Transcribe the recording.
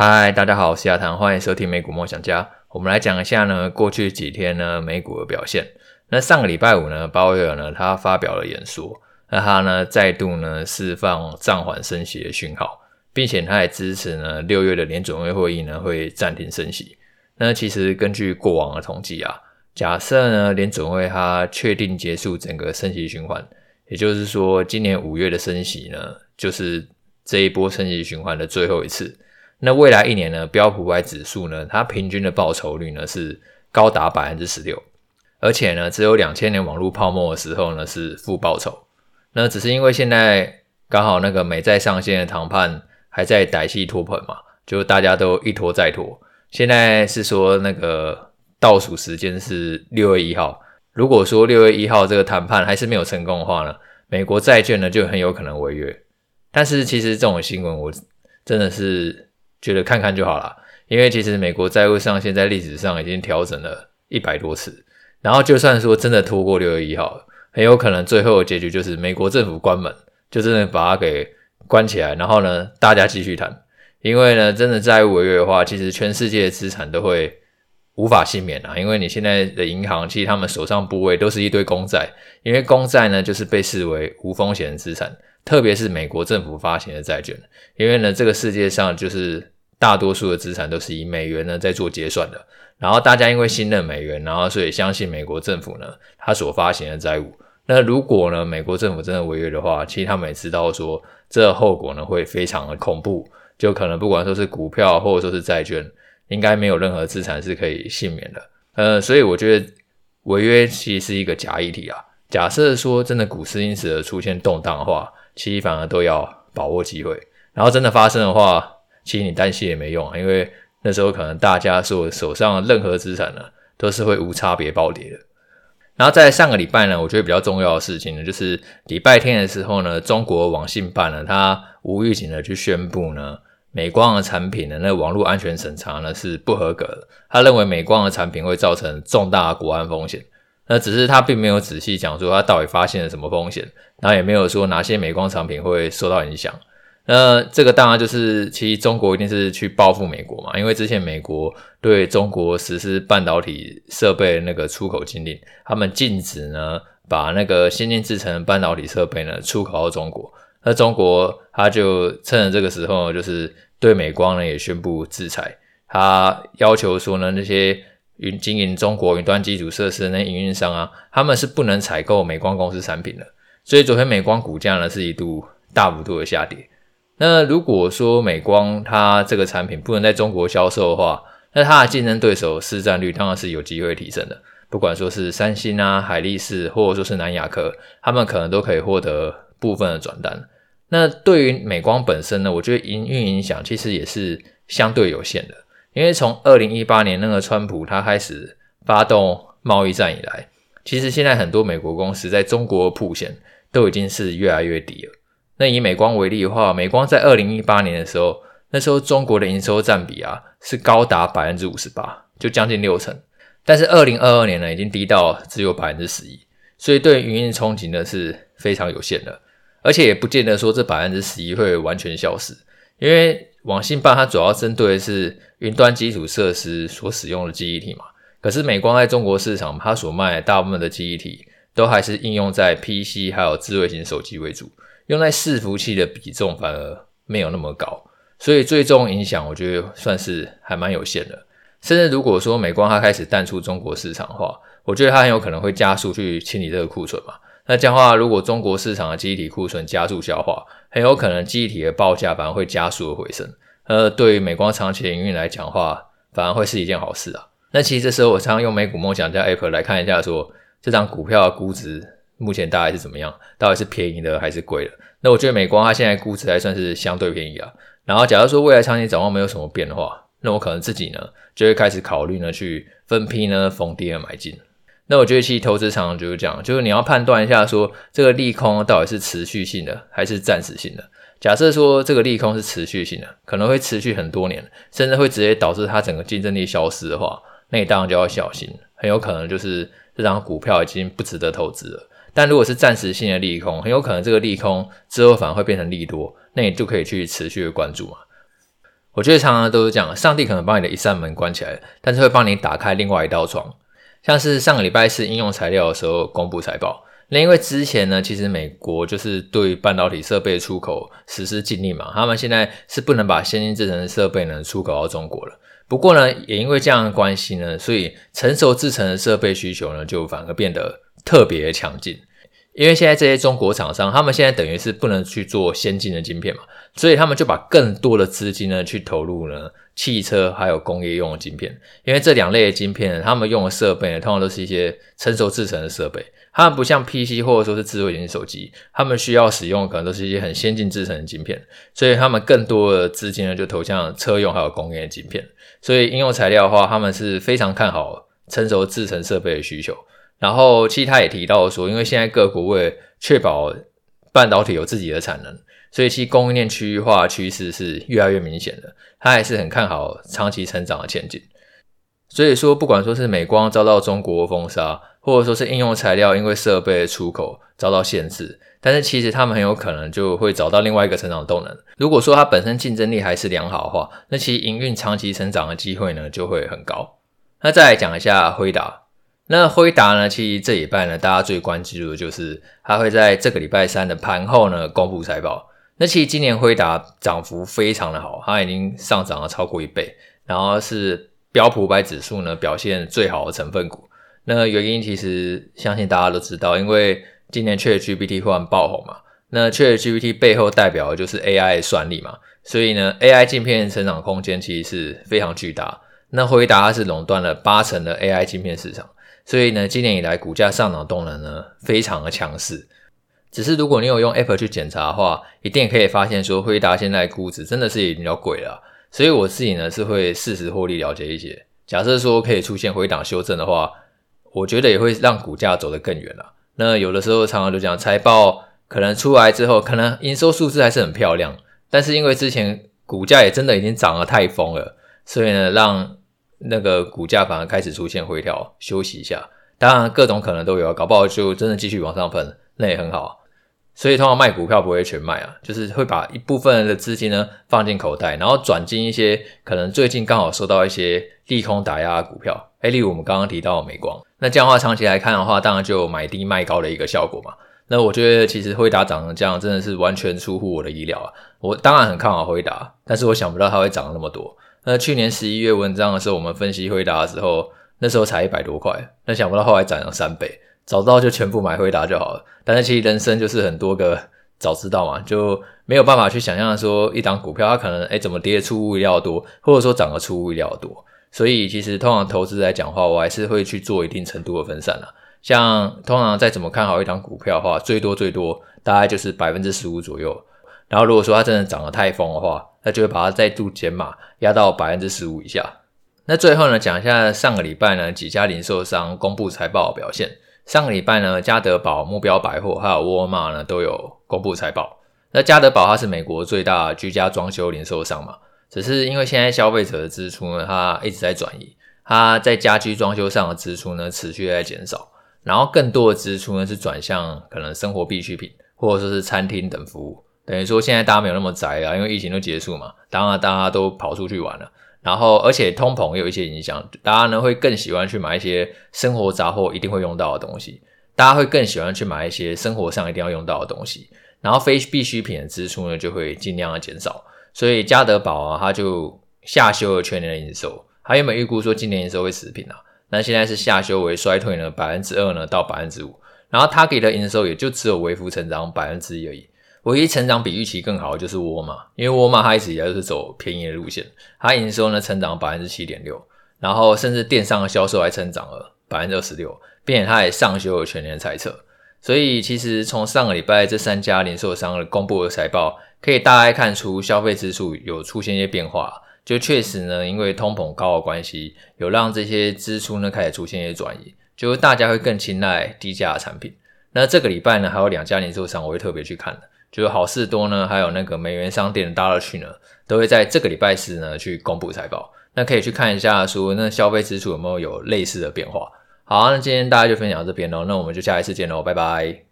嗨，大家好，我是亚堂，欢迎收听美股梦想家。我们来讲一下呢，过去几天呢美股的表现。那上个礼拜五呢，鲍威尔呢他发表了演说，那他呢再度呢释放暂缓升息的讯号，并且他也支持呢六月的联准会会议呢会暂停升息。那其实根据过往的统计啊，假设呢联准会它确定结束整个升息循环，也就是说今年五月的升息呢就是这一波升息循环的最后一次。那未来一年呢，标普五百指数呢，它平均的报酬率呢是高达百分之十六，而且呢，只有两千年网络泡沫的时候呢是负报酬。那只是因为现在刚好那个美债上限的谈判还在歹戏拖棚嘛，就大家都一拖再拖。现在是说那个倒数时间是六月一号，如果说六月一号这个谈判还是没有成功的话呢，美国债券呢就很有可能违约。但是其实这种新闻我真的是。觉得看看就好了，因为其实美国债务上限在历史上已经调整了一百多次，然后就算说真的拖过六月一号，很有可能最后的结局就是美国政府关门，就真的把它给关起来，然后呢，大家继续谈，因为呢，真的债务违约的话，其实全世界的资产都会无法幸免啊，因为你现在的银行其实他们手上部位都是一堆公债，因为公债呢就是被视为无风险资产。特别是美国政府发行的债券，因为呢，这个世界上就是大多数的资产都是以美元呢在做结算的，然后大家因为信任美元，然后所以相信美国政府呢，他所发行的债务。那如果呢，美国政府真的违约的话，其实他们也知道说，这后果呢会非常的恐怖，就可能不管说是股票或者说是债券，应该没有任何资产是可以幸免的。呃，所以我觉得违约其实是一个假议题啊。假设说真的股市因此而出现动荡的话，其实反而都要把握机会，然后真的发生的话，其实你担心也没用啊，因为那时候可能大家所手上任何资产呢，都是会无差别暴跌的。然后在上个礼拜呢，我觉得比较重要的事情呢，就是礼拜天的时候呢，中国网信办呢，它无预警的去宣布呢，美光的产品的那网络安全审查呢是不合格的，他认为美光的产品会造成重大的国安风险。那只是他并没有仔细讲说他到底发现了什么风险，然后也没有说哪些美光产品会受到影响。那这个当然就是，其实中国一定是去报复美国嘛，因为之前美国对中国实施半导体设备那个出口禁令，他们禁止呢把那个先进制程的半导体设备呢出口到中国。那中国他就趁着这个时候，就是对美光呢也宣布制裁，他要求说呢那些。云经营中国云端基础设施的那营运商啊，他们是不能采购美光公司产品的，所以昨天美光股价呢是一度大幅度的下跌。那如果说美光它这个产品不能在中国销售的话，那它的竞争对手市占率当然是有机会提升的。不管说是三星啊、海力士，或者说是南亚科，他们可能都可以获得部分的转单。那对于美光本身呢，我觉得营运影响其实也是相对有限的。因为从二零一八年那个川普他开始发动贸易战以来，其实现在很多美国公司在中国的曝险都已经是越来越低了。那以美光为例的话，美光在二零一八年的时候，那时候中国的营收占比啊是高达百分之五十八，就将近六成。但是二零二二年呢，已经低到只有百分之十一，所以对营运冲击呢是非常有限的，而且也不见得说这百分之十一会完全消失，因为。网信办它主要针对的是云端基础设施所使用的记忆体嘛，可是美光在中国市场，它所卖的大部分的记忆体都还是应用在 PC 还有智慧型手机为主，用在伺服器的比重反而没有那么高，所以最终影响我觉得算是还蛮有限的。甚至如果说美光它开始淡出中国市场的话，我觉得它很有可能会加速去清理这个库存嘛。那这样的话，如果中国市场的记忆体库存加速消化，很有可能记忆体的报价反而会加速的回升。呃，对于美光长期的营运来讲的话，反而会是一件好事啊。那其实这时候我常常用美股梦想家 App 来看一下说，这张股票的估值目前大概是怎么样，到底是便宜的还是贵的？那我觉得美光它现在估值还算是相对便宜啊。然后假如说未来长期展望没有什么变化，那我可能自己呢就会开始考虑呢去分批呢逢低的买进。那我觉得其实投资常常就是这样，就是你要判断一下说这个利空到底是持续性的还是暂时性的。假设说这个利空是持续性的，可能会持续很多年，甚至会直接导致它整个竞争力消失的话，那你当然就要小心，很有可能就是这张股票已经不值得投资了。但如果是暂时性的利空，很有可能这个利空之后反而会变成利多，那你就可以去持续的关注嘛。我觉得常常都是这样，上帝可能把你的一扇门关起来，但是会帮你打开另外一道窗。像是上个礼拜四应用材料的时候公布财报，那因为之前呢，其实美国就是对半导体设备出口实施禁令嘛，他们现在是不能把先进制程的设备呢出口到中国了。不过呢，也因为这样的关系呢，所以成熟制程的设备需求呢就反而变得特别强劲。因为现在这些中国厂商，他们现在等于是不能去做先进的晶片嘛，所以他们就把更多的资金呢去投入呢汽车还有工业用的晶片。因为这两类的晶片，他们用的设备呢，通常都是一些成熟制成的设备，他们不像 PC 或者说是智慧型手机，他们需要使用可能都是一些很先进制成的晶片，所以他们更多的资金呢就投向车用还有工业的晶片。所以应用材料的话，他们是非常看好成熟制成设备的需求。然后，其实他也提到说，因为现在各国为了确保半导体有自己的产能，所以其供应链区域化趋势是越来越明显的。他还是很看好长期成长的前景。所以说，不管说是美光遭到中国封杀，或者说是应用材料因为设备出口遭到限制，但是其实他们很有可能就会找到另外一个成长动能。如果说它本身竞争力还是良好的话，那其实营运长期成长的机会呢就会很高。那再来讲一下辉达。那辉达呢？其实这礼拜呢，大家最关注的就是它会在这个礼拜三的盘后呢公布财报。那其实今年辉达涨幅非常的好，它已经上涨了超过一倍，然后是标普五百指数呢表现最好的成分股。那原因其实相信大家都知道，因为今年 ChatGPT 忽然爆红嘛，那 ChatGPT 背后代表的就是 AI 算力嘛，所以呢，AI 晶片成长空间其实是非常巨大。那辉达它是垄断了八成的 AI 晶片市场。所以呢，今年以来股价上涨动能呢非常的强势。只是如果你有用 Apple 去检查的话，一定可以发现说，辉达现在估值真的是已经比较贵了。所以我自己呢是会适时获利了结一些。假设说可以出现回档修正的话，我觉得也会让股价走得更远了。那有的时候常常就讲财报可能出来之后，可能营收数字还是很漂亮，但是因为之前股价也真的已经涨得太疯了，所以呢让。那个股价反而开始出现回调，休息一下。当然，各种可能都有，搞不好就真的继续往上喷，那也很好。所以，通常卖股票不会全卖啊，就是会把一部分的资金呢放进口袋，然后转进一些可能最近刚好受到一些利空打压的股票。哎，例如我们刚刚提到的美光，那这样的话长期来看的话，当然就买低卖高的一个效果嘛。那我觉得其实辉达涨成这样，真的是完全出乎我的意料啊。我当然很看好辉达，但是我想不到它会涨那么多。那去年十一月文章的时候，我们分析辉达的时候，那时候才一百多块，那想不到后来涨了三倍，早知道就全部买回答就好了。但是其实人生就是很多个早知道嘛，就没有办法去想象说一档股票它可能诶怎么跌得出乎意料多，或者说涨得出乎意料多。所以其实通常投资来讲的话，我还是会去做一定程度的分散啦。像通常再怎么看好一档股票的话，最多最多大概就是百分之十五左右。然后如果说它真的涨得太疯的话，那就会把它再度减码，压到百分之十五以下。那最后呢，讲一下上个礼拜呢几家零售商公布财报的表现。上个礼拜呢，家得宝、目标百货还有沃尔玛呢都有公布财报。那家得宝它是美国最大居家装修零售商嘛，只是因为现在消费者的支出呢，它一直在转移，它在家居装修上的支出呢持续在减少，然后更多的支出呢是转向可能生活必需品或者说是餐厅等服务。等于说，现在大家没有那么宅啊，因为疫情都结束嘛，当然大家都跑出去玩了。然后，而且通膨也有一些影响，大家呢会更喜欢去买一些生活杂货一定会用到的东西，大家会更喜欢去买一些生活上一定要用到的东西。然后非必需品的支出呢就会尽量的减少。所以家得宝啊，它就下修了全年的营收，它原本预估说今年营收会持平啊，那现在是下修为衰退呢百分之二呢到百分之五，然后它给的营收也就只有微幅成长百分之一而已。唯一成长比预期更好的就是沃尔玛，因为沃尔玛它一直以来都是走便宜的路线，它营收呢成长百分之七点六，然后甚至电商的销售还成长了百分之二十六，并且它也上修了全年财测。所以其实从上个礼拜这三家零售商公布的财报，可以大概看出消费支出有出现一些变化，就确实呢因为通膨高的关系，有让这些支出呢开始出现一些转移，就是大家会更青睐低价的产品。那这个礼拜呢还有两家零售商我会特别去看的。就是好事多呢，还有那个美元商店的 Dollar Tree 呢，都会在这个礼拜四呢去公布财报。那可以去看一下，说那消费支出有没有有类似的变化。好，那今天大家就分享到这边喽，那我们就下一次见喽，拜拜。